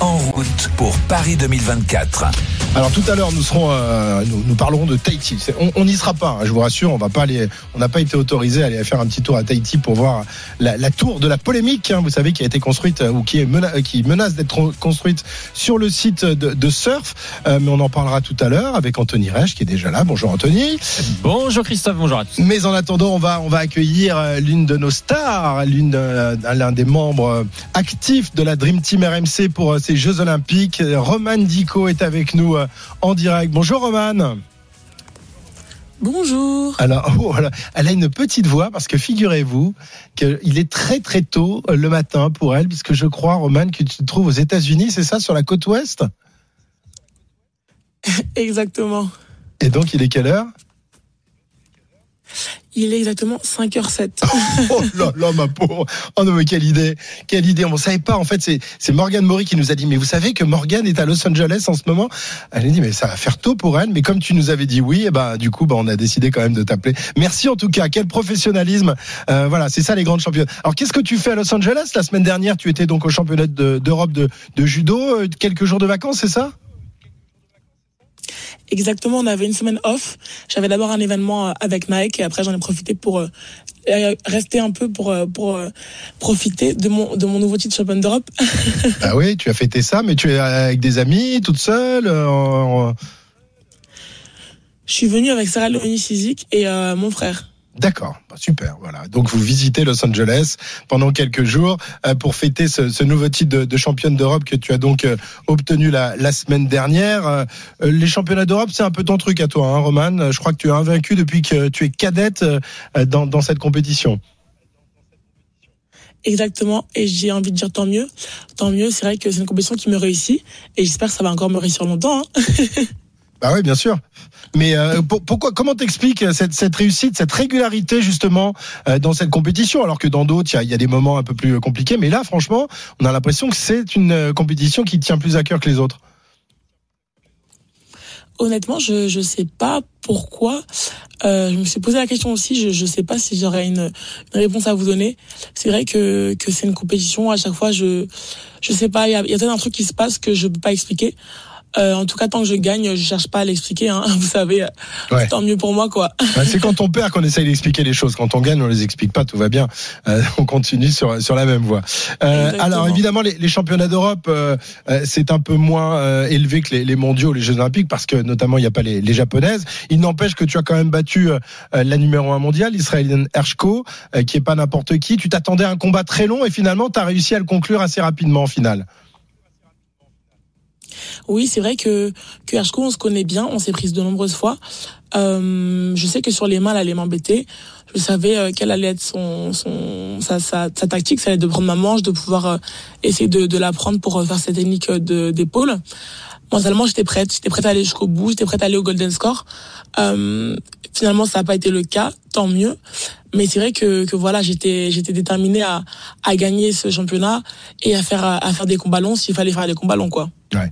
En route pour Paris 2024. Alors tout à l'heure, nous serons, euh, nous, nous, parlerons de Tahiti. On n'y sera pas, hein, je vous rassure. On va pas aller, on n'a pas été autorisé à aller faire un petit tour à Tahiti pour voir la, la tour de la polémique. Hein, vous savez qui a été construite euh, ou qui est mena qui menace d'être construite sur le site de, de Surf. Euh, mais on en parlera tout à l'heure avec Anthony Reich qui est déjà là. Bonjour Anthony. Bonjour Christophe. Bonjour à tous. Mais en attendant, on va on va accueillir euh, l'une de nos stars, l'une l'un des membres actifs de la Dream Team RMC pour ces Jeux Olympiques. Roman Dico est avec nous en direct. Bonjour Romane. Bonjour. Alors, oh, elle a une petite voix parce que figurez-vous qu'il est très très tôt le matin pour elle, puisque je crois, Romane, que tu te trouves aux États-Unis, c'est ça, sur la côte ouest? Exactement. Et donc, il est quelle heure? Il est exactement 5h07. oh là là, ma pauvre. Oh non, mais quelle idée. Quelle idée. On ne savait pas. En fait, c'est Morgane Maury qui nous a dit, mais vous savez que Morgane est à Los Angeles en ce moment? Elle a dit, mais ça va faire tôt pour elle. Mais comme tu nous avais dit oui, eh ben, du coup, bah, on a décidé quand même de t'appeler. Merci en tout cas. Quel professionnalisme. Euh, voilà, c'est ça les grandes championnes. Alors, qu'est-ce que tu fais à Los Angeles? La semaine dernière, tu étais donc au championnat d'Europe de, de judo. Euh, quelques jours de vacances, c'est ça? Exactement, on avait une semaine off. J'avais d'abord un événement euh, avec Nike et après j'en ai profité pour euh, rester un peu pour pour euh, profiter de mon de mon nouveau titre championne d'Europe. ah oui, tu as fêté ça, mais tu es avec des amis, toute seule. Je suis venue avec Sarah Leonie Sizik et mon frère. D'accord, bah, super. Voilà. Donc vous visitez Los Angeles pendant quelques jours euh, pour fêter ce, nouveau titre de, championne d'Europe que tu as donc euh, obtenu la, semaine dernière. Euh, les championnats d'Europe, c'est un peu ton truc à toi, hein, Roman. Je crois que tu es invaincu depuis que tu es cadette dans, dans cette compétition. Exactement, et j'ai envie de dire tant mieux. Tant mieux, c'est vrai que c'est une compétition qui me réussit, et j'espère que ça va encore me réussir longtemps. Hein. Bah oui, bien sûr. Mais euh, pourquoi Comment t'expliques cette, cette, réussite, cette régularité justement euh, dans cette compétition, alors que dans d'autres il y, y a, des moments un peu plus compliqués. Mais là, franchement, on a l'impression que c'est une euh, compétition qui tient plus à cœur que les autres. Honnêtement, je je sais pas pourquoi. Euh, je me suis posé la question aussi. Je je sais pas si j'aurais une, une, réponse à vous donner. C'est vrai que que c'est une compétition. À chaque fois, je je sais pas. Il y a, y a peut-être un truc qui se passe que je peux pas expliquer. Euh, en tout cas, tant que je gagne, je cherche pas à l'expliquer. Hein, vous savez, ouais. tant mieux pour moi, quoi. c'est quand on perd qu'on essaye d'expliquer les choses. Quand on gagne, on les explique pas. Tout va bien. Euh, on continue sur sur la même voie. Euh, alors évidemment, les, les championnats d'Europe, euh, euh, c'est un peu moins élevé que les, les, mondiaux, les Jeux Olympiques, parce que notamment il n'y a pas les, les, japonaises. Il n'empêche que tu as quand même battu la numéro un mondiale, l'israélienne Hershko, qui est pas n'importe qui. Tu t'attendais à un combat très long et finalement, tu as réussi à le conclure assez rapidement en finale. Oui, c'est vrai que Hershko, on se connaît bien, on s'est prise de nombreuses fois. Euh, je sais que sur les mains, elle allait m'embêter. Je savais euh, quelle allait être son, son sa, sa, tactique, ça allait de prendre ma manche, de pouvoir euh, essayer de, de la prendre pour euh, faire cette technique de d'épaule. Mentalement, j'étais prête, j'étais prête à aller jusqu'au bout, j'étais prête à aller au golden score. Euh, finalement, ça n'a pas été le cas, tant mieux. Mais c'est vrai que, que voilà, j'étais j'étais déterminée à, à gagner ce championnat et à faire à faire des combats longs s'il fallait faire des combats longs, quoi. Ouais.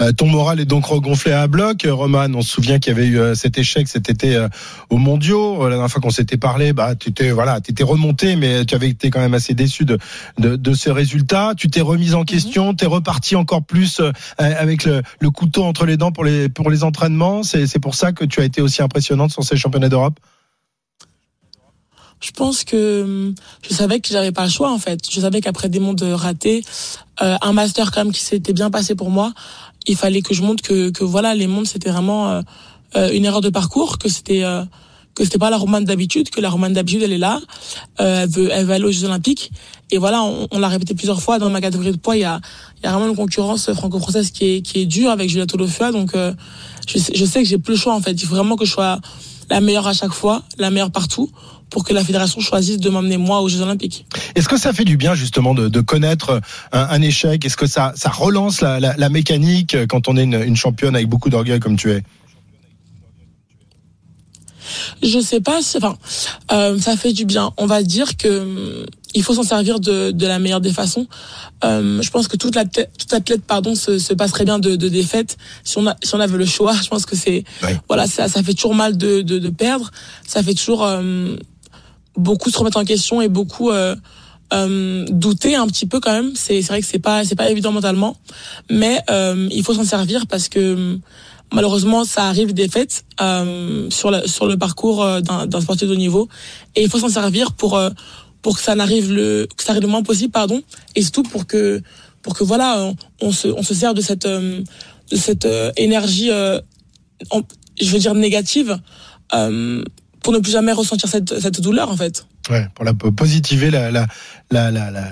Euh, ton moral est donc regonflé à bloc, Roman. On se souvient qu'il y avait eu euh, cet échec cet été euh, aux Mondiaux. La dernière fois qu'on s'était parlé, bah tu étais voilà, tu étais remonté, mais tu avais été quand même assez déçu de de, de ces résultats. Tu t'es remise en question, tu es reparti encore plus avec le, le, couteau entre les dents pour les pour les entraînements. C'est c'est pour ça que tu as été aussi impressionnante sur ces championnats d'Europe? Je pense que hum, je savais que j'avais pas le choix en fait. Je savais qu'après des mondes ratés, euh, un master quand même qui s'était bien passé pour moi, il fallait que je montre que, que voilà les mondes c'était vraiment euh, euh, une erreur de parcours, que c'était euh, que c'était pas la romane d'habitude, que la romane d'habitude elle est là, euh, elle veut elle veut aller aux Jeux Olympiques. Et voilà on, on l'a répété plusieurs fois dans ma catégorie de poids il y a il y a vraiment une concurrence franco-française qui est qui est dure avec Julia Tolofua donc je sais, je sais que j'ai plus le choix en fait. Il faut vraiment que je sois la meilleure à chaque fois, la meilleure partout pour que la fédération choisisse de m'emmener moi aux Jeux Olympiques. Est-ce que ça fait du bien justement de, de connaître un, échec? Est-ce que ça, ça relance la, la, la, mécanique quand on est une, une championne avec beaucoup d'orgueil comme tu es? Je sais pas, enfin, euh, ça fait du bien. On va dire que il faut s'en servir de, de la meilleure des façons. Euh, je pense que toute athlète, pardon, se, se passerait bien de, de défaite si on a, si on avait le choix. Je pense que c'est, voilà, ça, ça fait toujours mal de, de, de perdre. Ça fait toujours euh, beaucoup se remettre en question et beaucoup euh, euh, douter un petit peu quand même. C'est, vrai que c'est pas, c'est pas évident mentalement, mais euh, il faut s'en servir parce que malheureusement, ça arrive des fêtes euh, sur, la, sur le parcours d'un sportif de haut niveau, et il faut s'en servir pour pour que ça n'arrive le que ça arrive le moins possible, pardon, et surtout pour que pour que voilà, on, se on se sert de cette de cette énergie, je veux dire négative, pour ne plus jamais ressentir cette cette douleur en fait. Ouais, pour la positiver la la la la, la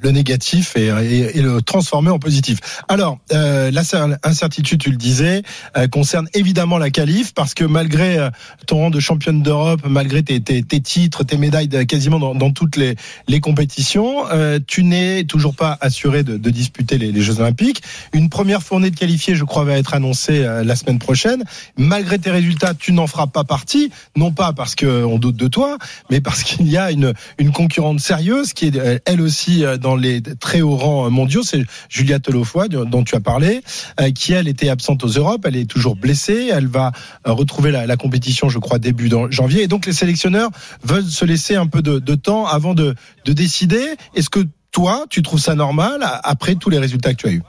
le négatif et, et, le transformer en positif. Alors, euh, l'incertitude, tu le disais, euh, concerne évidemment la qualif parce que malgré euh, ton rang de championne d'Europe, malgré tes, tes, tes, titres, tes médailles quasiment dans, dans toutes les, les compétitions, euh, tu n'es toujours pas assuré de, de disputer les, les, Jeux Olympiques. Une première fournée de qualifiés, je crois, va être annoncée euh, la semaine prochaine. Malgré tes résultats, tu n'en feras pas partie, non pas parce qu'on doute de toi, mais parce qu'il y a une, une concurrente sérieuse qui est elle aussi dans les très hauts rangs mondiaux, c'est Julia Telofoy dont tu as parlé, euh, qui elle était absente aux Europes, elle est toujours blessée, elle va euh, retrouver la, compétition, je crois, début janvier. Et donc les sélectionneurs veulent se laisser un peu de, temps avant de, décider. Est-ce que toi, tu trouves ça normal après tous les résultats que tu as eus?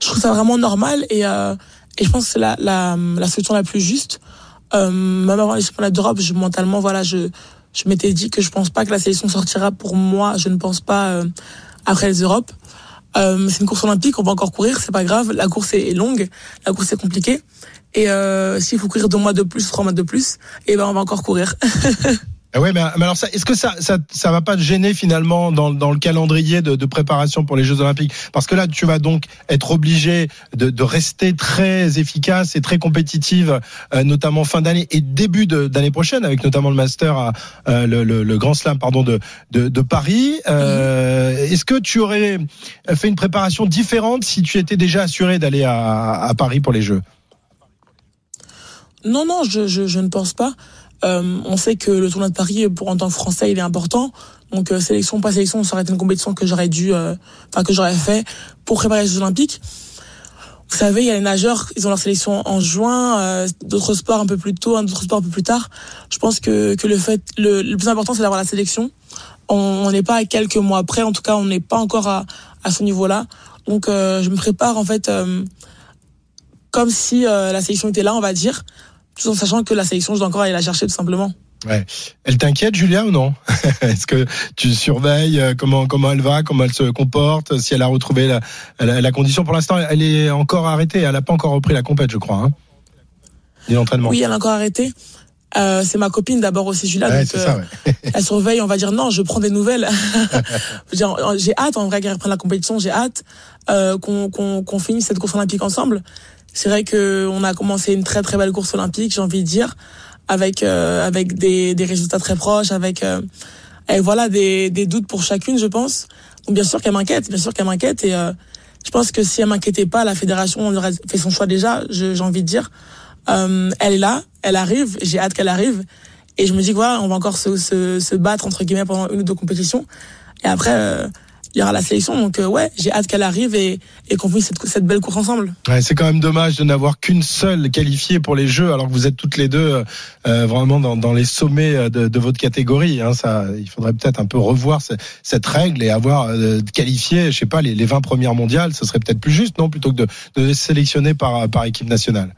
Je trouve ça vraiment normal et, euh, et je pense que c'est la, la, la, solution la plus juste. même avant les championnats d'Europe, je, mentalement, voilà, je, je m'étais dit que je pense pas que la sélection sortira pour moi. Je ne pense pas euh, après les Europes. Euh, c'est une course olympique, on va encore courir, c'est pas grave. La course est longue, la course est compliquée. Et euh, s'il faut courir deux mois de plus, trois mois de plus, et eh ben on va encore courir. Ah ouais, mais, alors est-ce que ça, ça, ça va pas te gêner finalement dans, le calendrier de, de, préparation pour les Jeux Olympiques? Parce que là, tu vas donc être obligé de, de rester très efficace et très compétitive, euh, notamment fin d'année et début d'année prochaine, avec notamment le Master, à, euh, le, le, le, Grand Slam, pardon, de, de, de Paris. Euh, est-ce que tu aurais fait une préparation différente si tu étais déjà assuré d'aller à, à Paris pour les Jeux? Non, non, je, je, je ne pense pas. Euh, on sait que le tournoi de Paris, pour en tant que Français, il est important. Donc euh, sélection, pas sélection, ça aurait été une compétition que j'aurais dû, euh, enfin que j'aurais fait pour préparer les Jeux Olympiques. Vous savez, il y a les nageurs, ils ont leur sélection en juin, d'autres sports un peu plus tôt, d'autres sports un peu plus tard. Je pense que, que le fait, le, plus important, c'est d'avoir la sélection. On n'est pas à quelques mois après, en tout cas, on n'est pas encore à, à ce niveau-là. Donc, je me prépare en fait comme si la sélection était là, on va dire tout en sachant que la sélection, je dois encore aller la chercher tout simplement. Ouais. Elle t'inquiète, Julia, ou non? Est-ce que tu surveilles euh, comment comment elle va, comment elle se comporte, si elle a retrouvé la, la, condition? Pour l'instant, elle est encore arrêtée. Elle n'a pas encore repris la compète, je crois. Hein l'entraînement. Oui, elle a encore arrêté. Euh, c'est ma copine d'abord aussi, Julia. Ouais, donc, ça, euh, elle surveille, on va dire non, je prends des nouvelles. j'ai hâte en vrai qu'elle reprenne la compétition, j'ai hâte euh, qu'on qu'on finisse cette course olympique ensemble. C'est vrai que on a commencé une très très belle course olympique, j'ai envie de dire, avec euh, avec des, des résultats très proches, avec euh, et voilà des, des doutes pour chacune, je pense. Donc bien sûr qu'elle m'inquiète, bien sûr qu'elle m'inquiète et euh, je pense que si elle m'inquiétait pas, la fédération aurait fait son choix déjà. J'ai envie de dire, euh, elle est là, elle arrive, j'ai hâte qu'elle arrive et je me dis que voilà, on va encore se, se, se battre entre guillemets pendant une ou deux compétitions et après il y aura la sélection. Donc euh, ouais, j'ai hâte qu'elle arrive et, et qu'on finisse cette, cette, belle course ensemble. Ouais, c'est quand même dommage de n'avoir qu'une seule qualifiée pour les Jeux, alors que vous êtes toutes les deux euh, vraiment dans, dans, les sommets de, de votre catégorie. Hein. Ça, il faudrait peut-être un peu revoir cette, cette règle et avoir euh, qualifié, je sais pas, les, les 20 premières mondiales. Ce serait peut-être plus juste, non, plutôt que de, de les sélectionner par, par équipe nationale.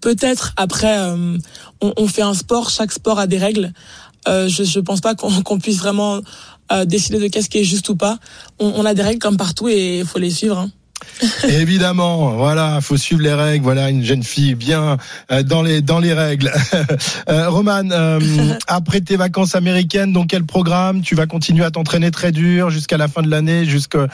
Peut-être après, euh, on, on, fait un sport, chaque sport a des règles. Euh, je ne pense pas qu'on puisse vraiment euh, décider de qu'est-ce qui est juste ou pas. On, on, a des règles comme partout et il faut les suivre. Hein. Évidemment, voilà, faut suivre les règles. Voilà, une jeune fille bien euh, dans les dans les règles. euh, Roman, euh, après tes vacances américaines, donc quel programme Tu vas continuer à t'entraîner très dur jusqu'à la fin de l'année, jusqu'au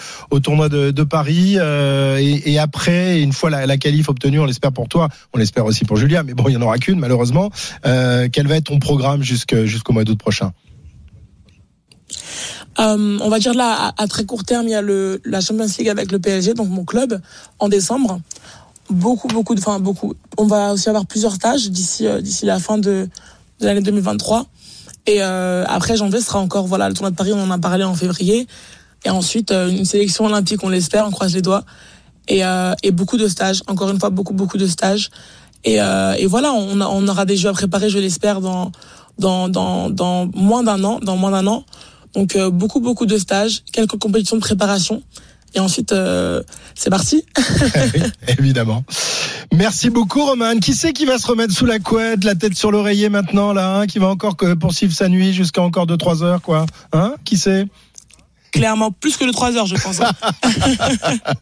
tournoi de, de Paris, euh, et, et, après, une fois la, la qualif obtenue, on l'espère pour toi, on l'espère aussi pour Julia, mais bon, il y en aura qu'une malheureusement. Euh, quel va être ton programme jusqu'au mois d'août prochain? Euh, on va dire là, à, très court terme, il y a le, la Champions League avec le PSG, donc mon club, en décembre. Beaucoup, beaucoup de, enfin beaucoup. On va aussi avoir plusieurs stages d'ici, euh, d'ici la fin de, de l'année 2023. Et euh, après janvier sera encore, voilà, le tournoi de Paris, on en a parlé en février. Et ensuite, euh, une sélection olympique, on l'espère, on croise les doigts. Et, euh, et beaucoup de stages, encore une fois, beaucoup, beaucoup de stages. Et, et voilà, on, on aura des jeux à préparer, je l'espère, dans, dans, dans, dans moins d'un an, dans moins d'un an. Donc euh, beaucoup beaucoup de stages, quelques compétitions de préparation et ensuite euh, c'est parti. Évidemment. Merci beaucoup Roman. Qui c'est qui va se remettre sous la couette, la tête sur l'oreiller maintenant là, hein, qui va encore poursuivre sa nuit jusqu'à encore 2 3 heures quoi? Hein? Qui c'est? Clairement plus que de 3 heures, je pense. Hein.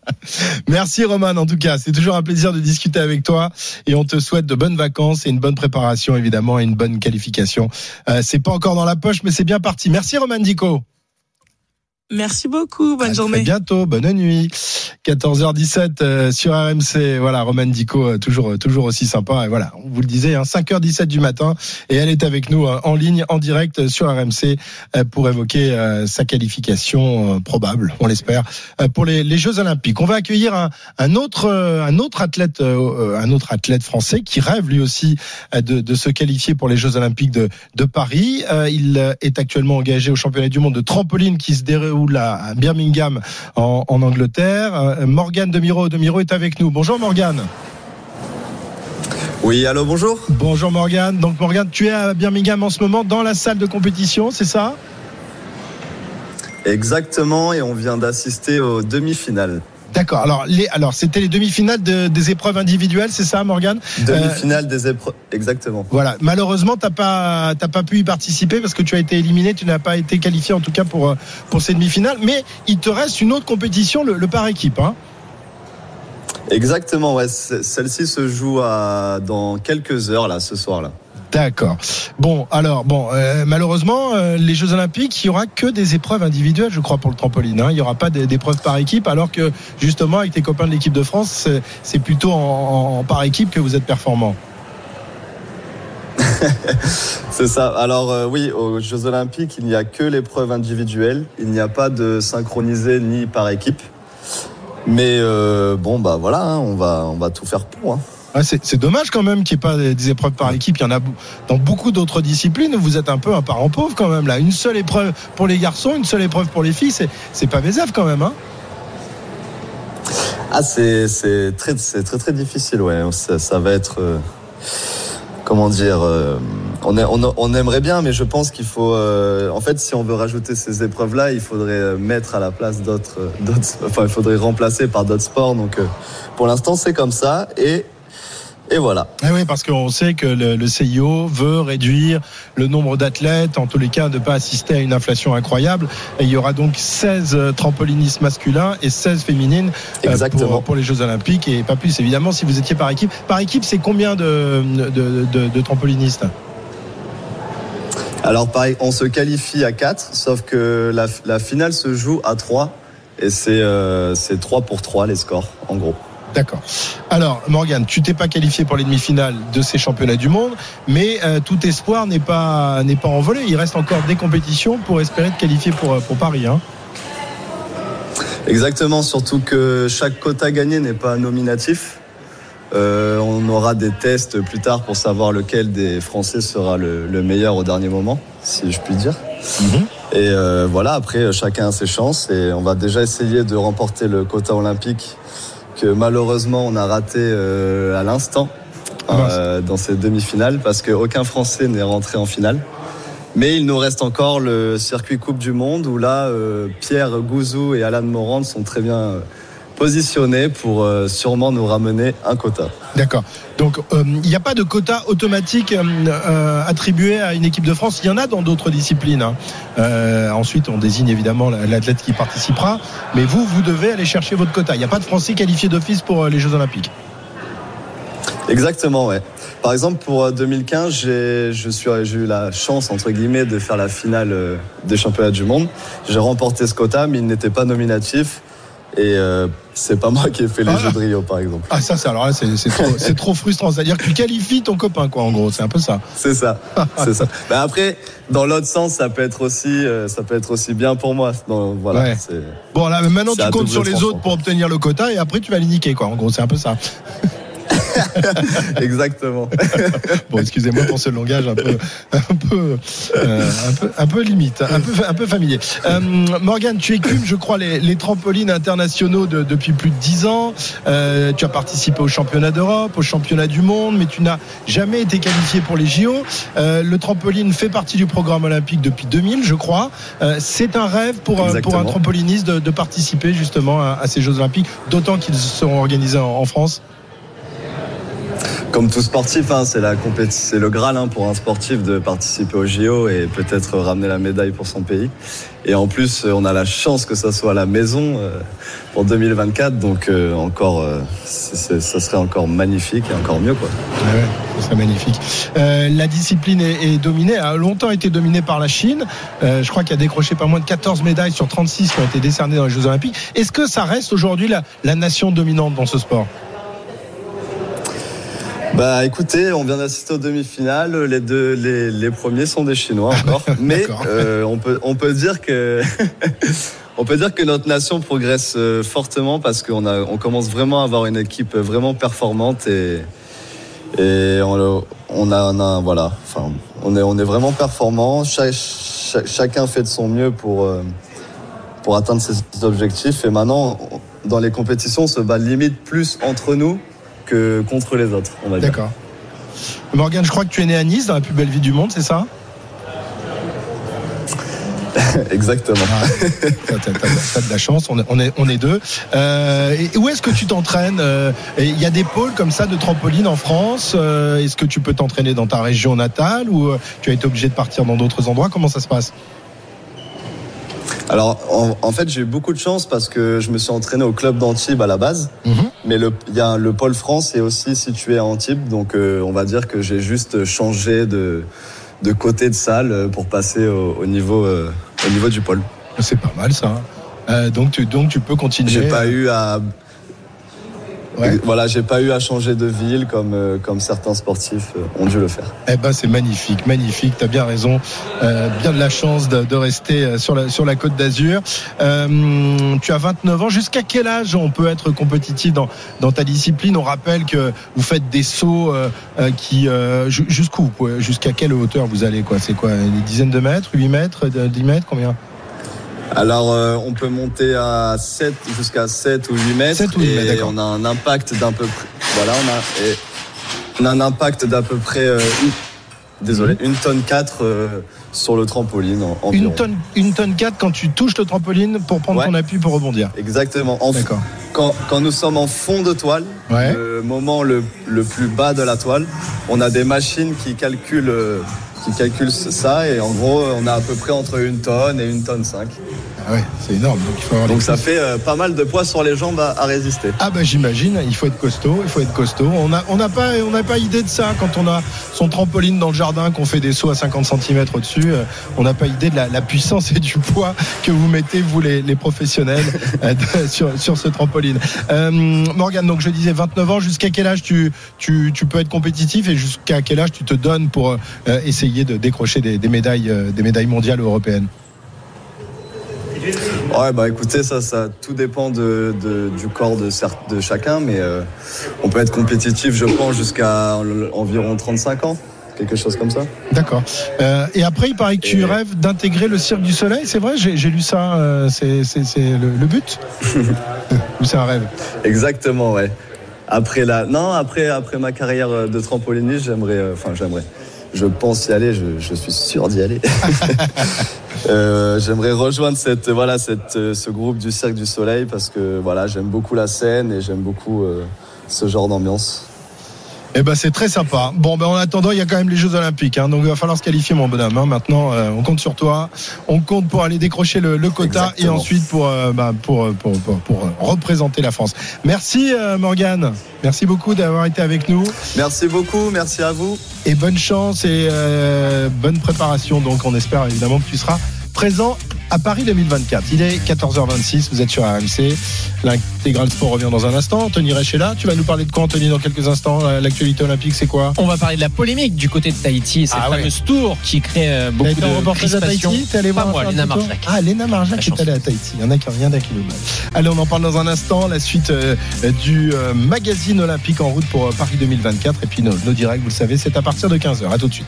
Merci Roman, en tout cas, c'est toujours un plaisir de discuter avec toi et on te souhaite de bonnes vacances et une bonne préparation évidemment et une bonne qualification. Euh, c'est pas encore dans la poche, mais c'est bien parti. Merci Roman Dico. Merci beaucoup. Bonne à journée. À bientôt. Bonne nuit. 14h17 euh, sur RMC. Voilà, Roman Dico, euh, toujours, toujours aussi sympa. Et voilà, on vous le disait, hein, 5h17 du matin. Et elle est avec nous euh, en ligne, en direct sur RMC pour évoquer sa qualification probable, on l'espère, pour les, les, Jeux Olympiques. On va accueillir un, un autre, un autre athlète, un autre athlète français qui rêve lui aussi de, de se qualifier pour les Jeux Olympiques de, de Paris. Il est actuellement engagé au championnat du monde de trampoline qui se déroule à Birmingham en, en Angleterre. Morgane Demiro, Demiro est avec nous. Bonjour Morgane. Oui, allô, bonjour. Bonjour Morgane. Donc Morgane, tu es à Birmingham en ce moment dans la salle de compétition, c'est ça? Exactement, et on vient d'assister aux demi-finales. D'accord. Alors, les, alors c'était les demi-finales de, des épreuves individuelles, c'est ça, Morgane? Demi-finale euh, des épreuves, exactement. Voilà. Malheureusement, t'as pas, t'as pas pu y participer parce que tu as été éliminé, tu n'as pas été qualifié en tout cas pour pour ces demi-finales. Mais il te reste une autre compétition, le, le par équipe, hein Exactement. Ouais. Celle-ci se joue à, dans quelques heures là, ce soir là. D'accord. Bon, alors, bon, euh, malheureusement, euh, les Jeux Olympiques, il y aura que des épreuves individuelles, je crois, pour le trampoline. Hein. Il n'y aura pas d'épreuves par équipe, alors que justement, avec tes copains de l'équipe de France, c'est plutôt en, par équipe que vous êtes performant. c'est ça. Alors euh, oui, aux Jeux Olympiques, il n'y a que l'épreuve individuelle. Il n'y a pas de synchronisé ni par équipe. Mais bon, bah voilà, hein, on va on va tout faire pour. Hein. Ah, c'est dommage quand même qu'il n'y ait pas des épreuves par équipe. Il y en a dans beaucoup d'autres disciplines. Vous êtes un peu un parent pauvre quand même là. Une seule épreuve pour les garçons, une seule épreuve pour les filles. C'est pas Bézève quand même, hein Ah, c'est très, très très difficile. Ouais, ça, va être. Euh, comment dire euh, on, aimerait bien, mais je pense qu'il faut. Euh, en fait, si on veut rajouter ces épreuves-là, il faudrait mettre à la place d'autres. Enfin, il faudrait remplacer par d'autres sports. Donc, pour l'instant, c'est comme ça. Et et voilà. Et oui, parce qu'on sait que le, le, CIO veut réduire le nombre d'athlètes, en tous les cas, ne pas assister à une inflation incroyable. Et il y aura donc 16 trampolinistes masculins et 16 féminines pour, pour, les Jeux Olympiques et pas plus, évidemment, si vous étiez par équipe. Par équipe, c'est combien de, de, de, de trampolinistes? Alors pareil, on se qualifie à 4, sauf que la, la finale se joue à 3 et c'est euh, 3 pour 3 les scores en gros. D'accord. Alors, Morgane, tu t'es pas qualifié pour les demi-finales de ces championnats du monde, mais euh, tout espoir n'est pas n'est pas envolé. Il reste encore des compétitions pour espérer te qualifier pour pour Paris. Hein. Exactement, surtout que chaque quota gagné n'est pas nominatif. Euh, on aura des tests plus tard pour savoir lequel des Français sera le, le meilleur au dernier moment, si je puis dire. Mm -hmm. Et euh, voilà, après, chacun a ses chances et on va déjà essayer de remporter le quota olympique que malheureusement on a raté euh, à l'instant euh, dans ces demi-finales parce qu'aucun Français n'est rentré en finale. Mais il nous reste encore le circuit Coupe du Monde où là, euh, Pierre Gouzou et Alan Morand sont très bien positionné pour euh, sûrement nous ramener un quota. D'accord. Donc il n'y a pas de quota automatique attribué à une équipe de France. Il y en a dans d'autres disciplines. Hein. ensuite, on désigne évidemment l'athlète qui participera. Mais vous, vous devez aller chercher votre quota. Il n'y a pas de Français qualifiés d'office pour les Jeux Olympiques. Exactement, ouais. Par exemple, pour 2015, j'ai eu la chance, entre guillemets, de faire la finale des championnats du monde. J'ai remporté ce quota, mais il n'était pas nominatif. Et euh, c'est pas moi qui ai fait les ah. jeux de Rio, par exemple. Ah, ça, c'est alors là, c'est trop, trop, frustrant. C'est-à-dire que tu qualifies ton copain, quoi, en gros. C'est un peu ça. C'est ça. c'est ça. Mais après, dans l'autre sens, ça peut être aussi, euh, ça peut être aussi bien pour moi. Donc, voilà. Bon, là, maintenant, tu comptes sur les autres pour obtenir le quota et après, tu vas les niquer, quoi. En gros, c'est un peu ça. Exactement. bon, excusez-moi pour ce langage un peu, un peu, euh, un peu, limite, un peu, un peu familier. Euh, Morgane, tu écumes, je crois, les, les trampolines internationaux depuis plus de dix ans. Euh, tu as participé au championnat d'Europe, au championnat du monde, mais tu n'as jamais été qualifié pour les JO. le trampoline fait partie du programme olympique depuis 2000, je crois. C'est un rêve pour, pour un trampoliniste de, participer justement à, ces Jeux olympiques, d'autant qu'ils seront organisés en France? Comme tout sportif, hein, c'est la c'est le graal hein, pour un sportif de participer au JO et peut-être ramener la médaille pour son pays. Et en plus, euh, on a la chance que ça soit à la maison euh, pour 2024, donc euh, encore, ça serait encore magnifique et encore mieux, quoi. ouais, ce serait magnifique. la discipline est, dominée, a longtemps été dominée par la Chine. je crois qu'il a décroché pas moins de 14 médailles sur 36 qui ont été décernées dans les Jeux Olympiques. Est-ce que ça reste aujourd'hui la nation dominante dans ce sport? Bah écoutez, on vient d'assister aux demi-finales. Les deux, les, premiers sont des Chinois encore. Mais euh, on peut on peut dire que on peut dire que notre nation progresse euh, fortement parce qu'on a on commence vraiment à avoir une équipe vraiment performante et et on, on a, voilà. Enfin, on est on est vraiment performant. chacun fait de son mieux pour euh, pour atteindre ses objectifs. Et maintenant, dans les compétitions, on se bat limite plus entre nous contre les autres, on va dire. D'accord. Morgane, je crois que tu es né à Nice, dans la plus belle ville du monde, c'est ça? Exactement. Ah, t'as, de la chance, on est, on est, deux. Euh, et où est-ce que tu t'entraînes? Euh, Il y a des pôles comme ça de trampoline en France. Euh, est-ce que tu peux t'entraîner dans ta région natale ou tu as été obligé de partir dans d'autres endroits? Comment ça se passe? Alors, en, fait, j'ai eu beaucoup de chance parce que je me suis entraîné au club d'Antibes à la base. Mhm. Mais le, y a le pôle France est aussi situé à Antibes. Donc, euh, on va dire que j'ai juste changé de, de côté de salle pour passer au, niveau, euh, au niveau du pôle. C'est pas mal ça. Euh, donc, tu, donc, tu peux continuer. J'ai pas eu à voilà, j'ai pas eu à changer de ville comme, euh, comme certains sportifs euh, ont dû le faire. Eh ben, c'est magnifique, magnifique. Tu as bien raison. Euh, bien de la chance de, rester sur la, sur la côte d'Azur. tu as 29 ans. Jusqu'à quel âge on peut être compétitif dans, dans ta discipline? On rappelle que vous faites des sauts qui. jusqu'où Jusqu'à quelle hauteur vous allez quoi? C'est quoi Des dizaines de mètres 8 mètres 10 mètres Combien? Alors, euh, on peut monter à 7 jusqu'à 7 ou 8 mètres. 7 ou 8 mètres, et on a un impact d'un peu près. Voilà, on a, et on a un impact d'à peu près. Euh, désolé, mhm. une tonne 4 euh, sur le trampoline. En, une, tonne, une tonne 4 quand tu touches le trampoline pour prendre ton appui pour rebondir. Exactement. D'accord. Quand, quand, nous sommes en fond de toile, le moment le, le, plus bas de la toile, on a des machines qui calculent qui calcule ça et en gros on a à peu près entre une tonne et une tonne 5. Ah ouais, c'est énorme. Donc, ça fait euh, pas mal de poids sur les jambes à, résister. Ah bah j'imagine, il faut être costaud, il faut être costaud. On n'a on a pas, on a pas idée de ça quand on a son trampoline dans le jardin, qu'on fait des sauts à 50 cm au-dessus. Euh, on n'a pas idée de la, puissance et du poids que vous mettez, vous les, professionnels, euh, sur, sur ce trampoline. Morgane, donc je disais 29 ans, jusqu'à quel âge tu, tu, tu peux être compétitif et jusqu'à quel âge tu te donnes pour essayer de décrocher des, médailles, euh, des médailles mondiales ou européennes? Ouais, bah écoutez, ça, ça tout dépend de, du corps de, de chacun, mais euh, on peut être compétitif, je pense, jusqu'à environ 35 ans, quelque chose comme ça. D'accord. Euh, et après, il paraît que tu rêves d'intégrer le Cirque du Soleil, c'est vrai J'ai lu ça, c'est le, but Ou c'est un rêve Exactement, ouais. Après la, non, après, après ma carrière de trampoliniste, j'aimerais, enfin, j'aimerais je pense y aller, je, suis sûr d'y aller. Euh, j'aimerais rejoindre cette, voilà, cette, euh, ce groupe du Cirque du Soleil parce que voilà, j'aime beaucoup la scène et j'aime beaucoup euh, ce genre d'ambiance. Eh ben c'est très sympa. Bon ben en attendant il y a quand même les Jeux Olympiques, hein, donc il va falloir se qualifier mon bonhomme. Hein. Maintenant euh, on compte sur toi, on compte pour aller décrocher le, le quota Exactement. et ensuite pour, euh, bah, pour, pour, pour, pour, euh, représenter la France. Merci euh, Morgane, merci beaucoup d'avoir été avec nous Merci beaucoup, merci à vous. et bonne chance et euh, bonne préparation. Donc on espère évidemment que tu seras présent à Paris 2024. Il est 14h26, vous êtes sur RMC. L'intégral sport revient dans un instant. Anthony Reich est là. Tu vas nous parler de quoi Anthony dans quelques instants? L'actualité olympique c'est quoi? On va parler de la polémique du côté de Tahiti, cette Ah ouais. fameuse tour qui crée euh, beaucoup été de reportage à. Tahiti? T'es allé Pas voir moi, Léna Marjac. Ah, Léna Marjac est allée à Tahiti. Il y en a qui rien d'un kilomètre. Allez, on en parle dans un instant. La suite euh, du euh, magazine olympique en route pour euh, Paris 2024. Et puis nos, nos directs, vous le savez, c'est à partir de 15h. À tout de suite.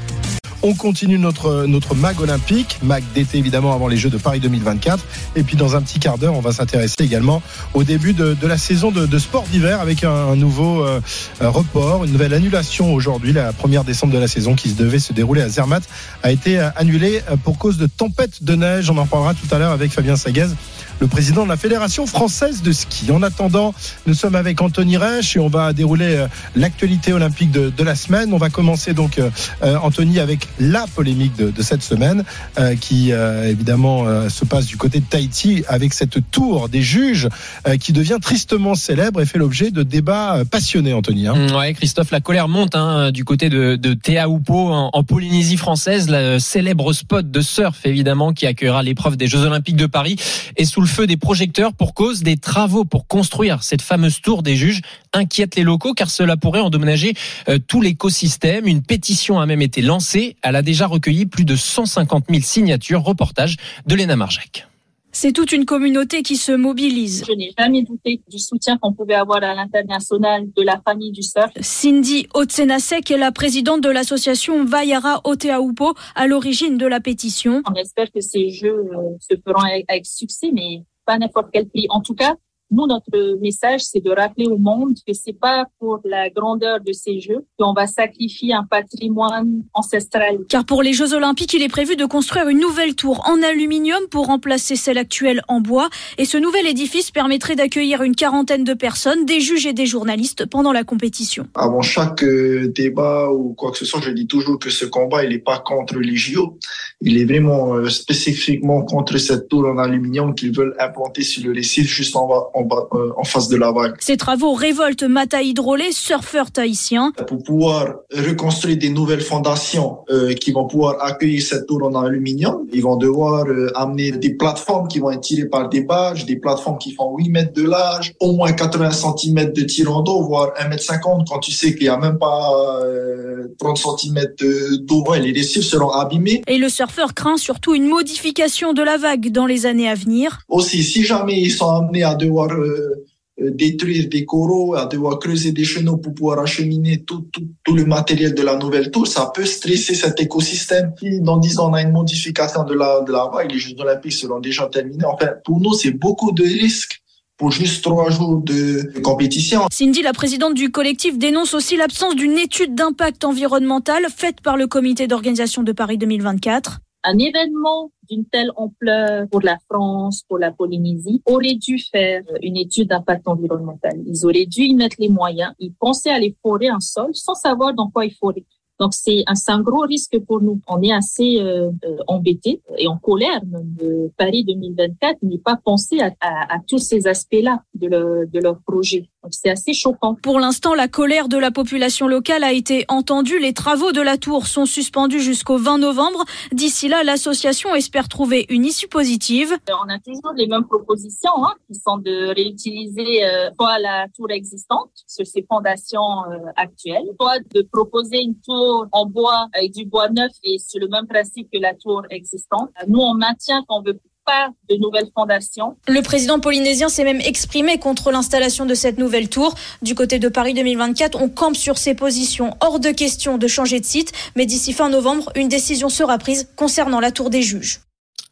On continue notre, notre mag olympique, mag d'été évidemment avant les Jeux de Paris 2024. Et puis dans un petit quart d'heure, on va s'intéresser également au début de, la saison de, de sport d'hiver avec un, nouveau euh, report, une nouvelle annulation aujourd'hui. La première décembre de la saison qui devait se dérouler à Zermatt a été euh, annulée euh, pour cause de tempête de neige. On en parlera tout à l'heure avec Fabien Saguez, le président de la Fédération française de ski. En attendant, nous sommes avec Anthony Reich et on va dérouler euh, l'actualité olympique de, de la semaine. On va commencer donc, euh, euh, Anthony, avec la polémique de, de cette semaine euh, qui euh, évidemment euh, se passe du côté de Tahiti avec cette tour des juges qui devient tristement célèbre et fait l'objet de débats passionnés, Anthony. hein. Mm, Ouais, Christophe, la colère monte hein, du côté de, de Teahupo en, en Polynésie française, le célèbre spot de surf évidemment qui accueillera l'épreuve des Jeux Olympiques de Paris est sous le feu des projecteurs pour cause des travaux pour construire cette fameuse tour des juges inquiète les locaux car cela pourrait endommager euh, tout l'écosystème. Une pétition a même été lancée. Elle a déjà recueilli plus de 150 000 signatures. Reportage de Léna Marjac. C'est toute une communauté qui se mobilise. Je n'ai jamais douté du soutien qu'on pouvait avoir à l'international de la famille du surf. Cindy Otsenasek est la présidente de l'association Vaiara Oteaupo à l'origine de la pétition. On espère que ces jeux euh, se feront avec, succès, mais pas n'importe quel prix. En tout cas, nous, notre message, c'est de rappeler au monde que c'est pas pour la grandeur de ces jeux qu'on va sacrifier un patrimoine ancestral. Car pour les Jeux Olympiques, il est prévu de construire une nouvelle tour en aluminium pour remplacer celle actuelle en bois. Et ce nouvel édifice permettrait d'accueillir une quarantaine de personnes, des juges et des journalistes pendant la compétition. Avant chaque euh, débat ou quoi que ce soit, je dis toujours que ce combat, il n'est pas contre les JO. Il est vraiment euh, spécifiquement contre cette tour en aluminium qu'ils veulent implanter sur le récif juste en, bas, en, bas, euh, en face de la vague. Ces travaux révoltent Mata Hydrolé, surfeur tahitien. Pour pouvoir reconstruire des nouvelles fondations euh, qui vont pouvoir accueillir cette tour en aluminium, ils vont devoir euh, amener des plateformes qui vont être tirées par des barges, des plateformes qui font 8 mètres de large, au moins 80 cm de tirant d'eau, voire 1 mètre 50 quand tu sais qu'il n'y a même pas euh, 30 cm d'eau. Ouais, les récifs seront abîmés. Et le surfeur craint surtout une modification de la vague dans les années à venir. Aussi, si jamais ils sont amenés à devoir euh, euh, détruire des coraux, à devoir creuser des chenaux pour pouvoir acheminer tout, tout, tout le matériel de la nouvelle tour, ça peut stresser cet écosystème. Si dans 10 ans on a une modification de la, de la vague, les Jeux olympiques seront déjà terminés. Enfin, pour nous, c'est beaucoup de risques pour juste trois jours de compétition. Cindy, la présidente du collectif, dénonce aussi l'absence d'une étude d'impact environnemental faite par le comité d'organisation de Paris 2024. Un événement d'une telle ampleur pour la France, pour la Polynésie, aurait dû faire une étude d'impact environnemental. Ils auraient dû y mettre les moyens. Ils pensaient aller forer un sol sans savoir dans quoi ils foraient. Donc c'est un, un gros risque pour nous. On est assez euh, euh, embêtés et en colère même. de Paris 2024 n'est pas pensé à, à, à tous ces aspects-là de, le- de leur projet. Donc c'est assez choquant. Pour l'instant, la colère de la population locale a été entendue. Les travaux de la tour sont suspendus jusqu'au 20 novembre. D'ici là, l'association espère trouver une issue positive. Euh, On a toujours les mêmes propositions hein, qui sont de réutiliser euh, soit la tour existante sur ses fondations euh, actuelles, soit de proposer une tour en bois avec du bois neuf et sur le même principe que la tour existante. Euh, Nous, on maintient qu'on veut pas de nouvelles fondations. Le président polynésien s'est même exprimé contre l'installation de cette nouvelle tour. Du côté de Paris 2024, on campe sur ses positions. Hors de question de changer de site, mais d'ici fin novembre, une décision sera prise concernant la tour des juges.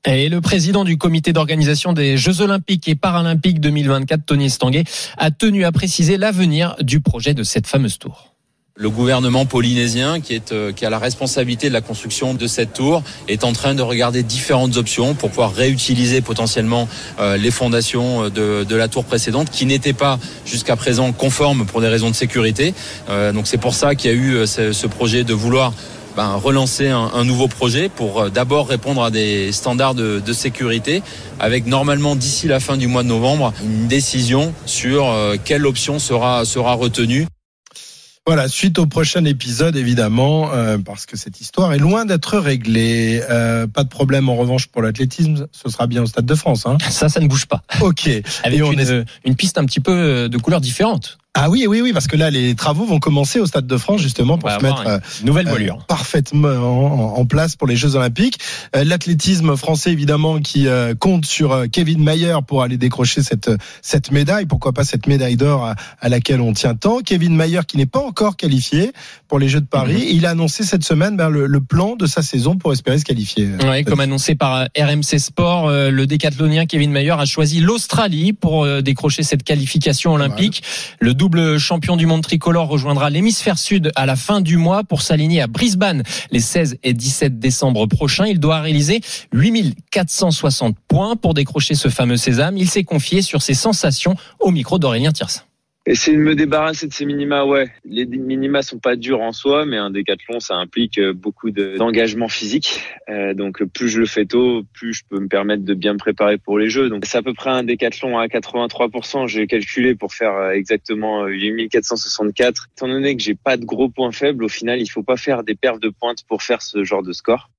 Et le président du comité d'organisation des Jeux Olympiques et Paralympiques 2024, Tony Estanguet, a tenu à préciser l'avenir du projet de cette fameuse tour. Le gouvernement polynésien, euh, qui a la responsabilité de la construction de cette tour, est en train de regarder différentes options pour pouvoir réutiliser potentiellement euh, les fondations de, de, la tour précédente, qui n'étaient pas jusqu'à présent conformes pour des raisons de sécurité. Euh, donc c'est pour ça qu'il y a eu euh, ce, projet de vouloir ben, relancer un, nouveau projet pour d'abord répondre à des standards de, sécurité, avec normalement d'ici la fin du mois de novembre une décision sur euh, quelle option sera, sera retenue. Voilà, suite au prochain épisode, évidemment, euh, parce que cette histoire est loin d'être réglée. Euh, pas de problème, en revanche, pour l'athlétisme, ce sera bien au Stade de France. Hein ça, ça ne bouge pas. Ok. Avec une, est... une piste un petit peu de couleur différente. Ah oui, oui, oui, parce que là, les travaux vont commencer au Stade de France justement pour se mettre euh, nouvelle voilure euh, parfaitement en, en, place pour les Jeux Olympiques. Euh, L'athlétisme français, évidemment, qui euh, compte sur Kevin Mayer pour aller décrocher cette cette médaille. Pourquoi pas cette médaille d'or à, à, laquelle on tient tant. Kevin Mayer, qui n'est pas encore qualifié pour les Jeux de Paris, -hmm. il a annoncé cette semaine ben, le, le, plan de sa saison pour espérer se qualifier. Ouais, comme annoncé par RMC Sport, le décathlonien Kevin Mayer a choisi l'Australie pour décrocher cette qualification olympique. Le double champion du monde tricolore rejoindra l'hémisphère sud à la fin du mois pour s'aligner à Brisbane les 16 et 17 décembre prochains. Il doit réaliser 8460 points pour décrocher ce fameux sésame. Il s'est confié sur ses sensations au micro d'Aurélien Tiersin. Essayer de me débarrasser de ces minima, ouais. Les minima sont pas durs en soi, mais un décathlon, ça implique beaucoup d'engagement physique. Euh, donc plus je le fais tôt, plus je peux me permettre de bien me préparer pour les jeux. Donc c'est à peu près un décathlon à 83%. J'ai calculé pour faire exactement 8464. Étant donné que j'ai pas de gros points faibles, au final, il faut pas faire des perfs de pointe pour faire ce genre de score.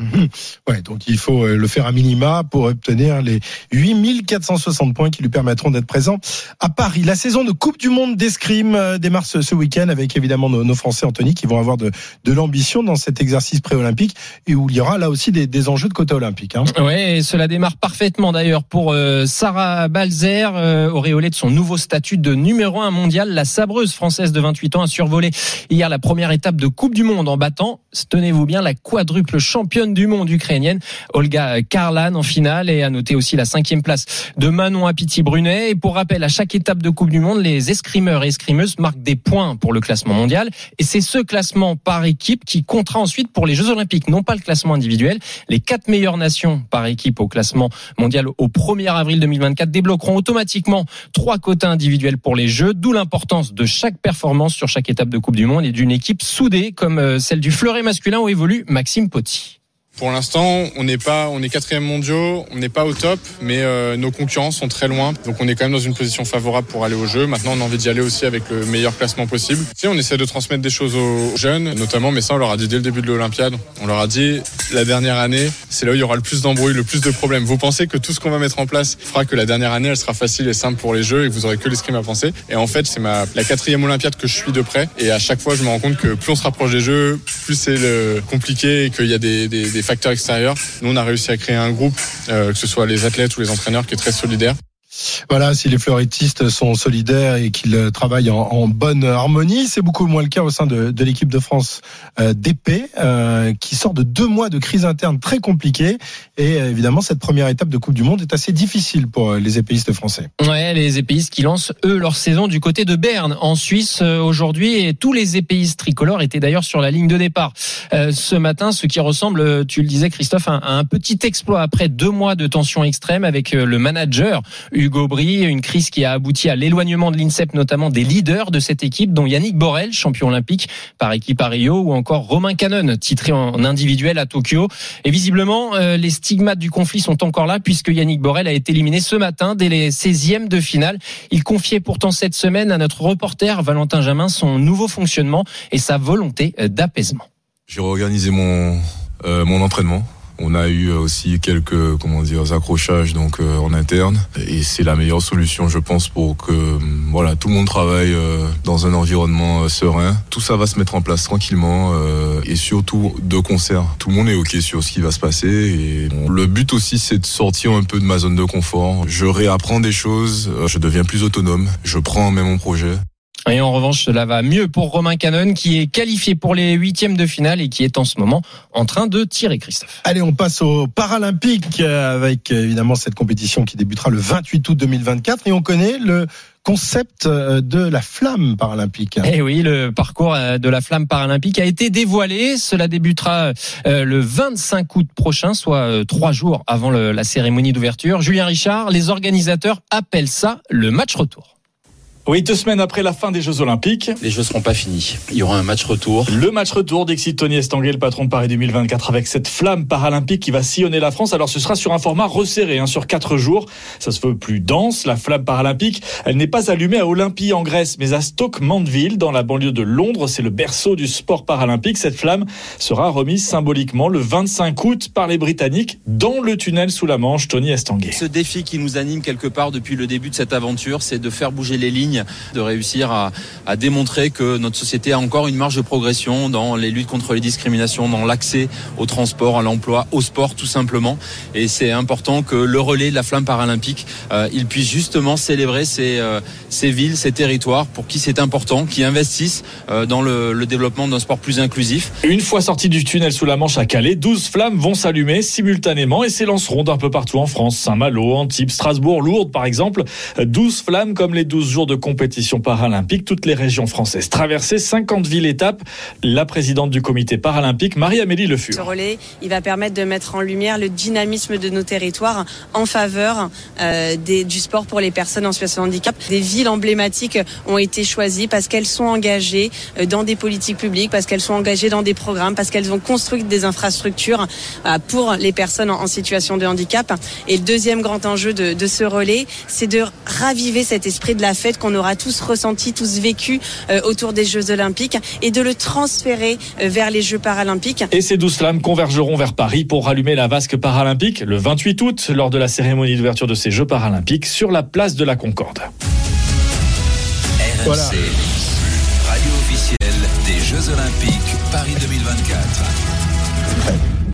Mmh. Ouais, donc il faut le faire à minima pour obtenir les 8460 points qui lui permettront d'être présent à Paris. La saison de Coupe du Monde d'escrime démarre ce, week-end avec évidemment nos, Français, Anthony, qui vont avoir de, l'ambition dans cet exercice pré-olympique et où il y aura là aussi des, enjeux de côté olympique. Hein. Ouais, cela démarre parfaitement d'ailleurs pour euh, Sarah Balzer, euh, auréolée de son nouveau statut de numéro un mondial. La sabreuse française de 28 ans a survolé hier la première étape de Coupe du Monde en battant, tenez-vous bien, la quadruple championne du monde ukrainienne, Olga Karlan en finale et à noter aussi la cinquième place de Manon Apiti-Brunet. Et pour rappel, à chaque étape de Coupe du Monde, les escrimeurs et escrimeuses marquent des points pour le classement mondial. Et c'est ce classement par équipe qui comptera ensuite pour les Jeux Olympiques, non pas le classement individuel. Les quatre meilleures nations par équipe au classement mondial au 1er avril 2024 débloqueront automatiquement trois quotas individuels pour les Jeux, d'où l'importance de chaque performance sur chaque étape de Coupe du Monde et d'une équipe soudée comme celle du fleuret masculin où évolue Maxime Potti. Pour l'instant, on n'est pas, on est quatrième mondiaux, on n'est pas au top, mais euh, nos concurrents sont très loin, donc on est quand même dans une position favorable pour aller au jeu. Maintenant, on a envie d'y aller aussi avec le meilleur classement possible. Si on essaie de transmettre des choses aux jeunes, notamment, mais ça, on leur a dit dès le début de l'Olympiade. On leur a dit la dernière année, c'est là où il y aura le plus d'embrouilles, le plus de problèmes. Vous pensez que tout ce qu'on va mettre en place fera que la dernière année, elle sera facile et simple pour les jeux et que vous aurez que l'escrime à penser. Et en fait, c'est ma la quatrième Olympiade que je suis de près, et à chaque fois, je me rends compte que plus on se rapproche des jeux, plus c'est compliqué et qu'il y a des, facteurs extérieurs. Nous, on a réussi à créer un groupe, euh, que ce soit les athlètes ou les entraîneurs, qui est très solidaire. Voilà, si les fleurettistes sont solidaires et qu'ils travaillent en, bonne harmonie, c'est beaucoup moins le cas au sein de, l'équipe de France euh, d'épée, euh, qui sort de deux mois de crise interne très compliquée. Et euh, évidemment, cette première étape de Coupe du Monde est assez difficile pour euh, les épéistes français. Ouais, les épéistes qui lancent, eux, leur saison du côté de Berne, en Suisse, aujourd'hui. Et tous les épéistes tricolores étaient d'ailleurs sur la ligne de départ ce matin, ce qui ressemble, tu le disais, Christophe, à, à un petit exploit après deux mois de tension extrême avec le manager Hugo Brie, une crise qui a abouti à l'éloignement de l'INSEP, notamment des leaders de cette équipe, dont Yannick Borel, champion olympique par équipe à Rio, ou encore Romain Cannon, titré en individuel à Tokyo. Et visiblement, euh, les stigmates du conflit sont encore là, puisque Yannick Borel a été éliminé ce matin dès les 16e de finale. Il confiait pourtant cette semaine à notre reporter Valentin Jamin son nouveau fonctionnement et sa volonté d'apaisement. J'ai réorganisé mon, euh, mon entraînement on a eu aussi quelques comment dire accrochages donc euh, en interne et c'est la meilleure solution je pense pour que voilà tout le monde travaille euh, dans un environnement euh, serein. Tout ça va se mettre en place tranquillement et surtout de concert. Tout le monde est ok sur ce qui va se passer et le but aussi c'est de sortir un peu de ma zone de confort. Je réapprends des choses, je deviens plus autonome, je prends en main mon projet. Et en revanche, cela va mieux pour Romain Canon qui est qualifié pour les huitièmes de finale et qui est en ce moment en train de tirer Christophe. Allez, on passe aux Paralympiques avec évidemment cette compétition qui débutera le 28 août 2024 et on connaît le concept euh, de la flamme paralympique. Eh oui, le parcours euh, de la flamme paralympique a été dévoilé. Cela débutera euh, le 25 août prochain, soit trois jours avant la cérémonie d'ouverture. Julien Richard, les organisateurs appellent ça le match retour. Oui, deux semaines après la fin des Jeux Olympiques. Les Jeux seront pas finis. Il y aura un match retour. Le match retour d'Exit Tony Estanguet, le patron de Paris 2024, avec cette flamme paralympique qui va sillonner la France. Alors ce sera sur un format resserré, hein, sur quatre jours. Ça se veut plus dense. La flamme paralympique, elle n'est pas allumée à Olympie en Grèce, mais à Stoke Mandeville, dans la banlieue de Londres. C'est le berceau du sport paralympique. Cette flamme sera remise symboliquement le 25 août par les Britanniques dans le tunnel sous la Manche. Tony Estanguet. Ce défi qui nous anime quelque part depuis le début de cette aventure, c'est de faire bouger les lignes de réussir à, démontrer que notre société a encore une marge de progression dans les luttes contre les discriminations, dans l'accès au transport, à l'emploi, au sport tout simplement. Et c'est important que le relais de la flamme paralympique, euh, il puisse justement célébrer ces, euh, ces villes, ces territoires pour qui c'est important, qui investissent euh, dans le, le développement d'un sport plus inclusif. Une fois sorti du tunnel sous la Manche à Calais, 12 flammes vont s'allumer simultanément et s'élanceront d'un peu partout en France. Saint-Malo, Antibes, Strasbourg, Lourdes par exemple. 12 flammes comme les 12 jours de compétition paralympique, toutes les régions françaises traversées, 50 villes étapes. La présidente du comité paralympique, Marie-Amélie Le Fur. Ce relais, il va permettre de mettre en lumière le dynamisme de nos territoires en faveur euh, du sport pour les personnes en situation de handicap. Des villes emblématiques ont été choisies parce qu'elles sont engagées euh, dans des politiques publiques, parce qu'elles sont engagées dans des programmes, parce qu'elles ont construit des infrastructures euh, pour les personnes en, situation de handicap. Et le deuxième grand enjeu de, de ce relais, c'est de raviver cet esprit de la fête qu'on aura tous ressenti, tous vécu euh, autour des Jeux Olympiques et de le transférer euh, vers les Jeux Paralympiques. Et ces douze flammes convergeront vers Paris pour rallumer la vasque paralympique le 28 août lors de la cérémonie d'ouverture de ces Jeux Paralympiques sur la place de la Concorde. RMC, voilà. radio officielle des Jeux Olympiques Paris 2024.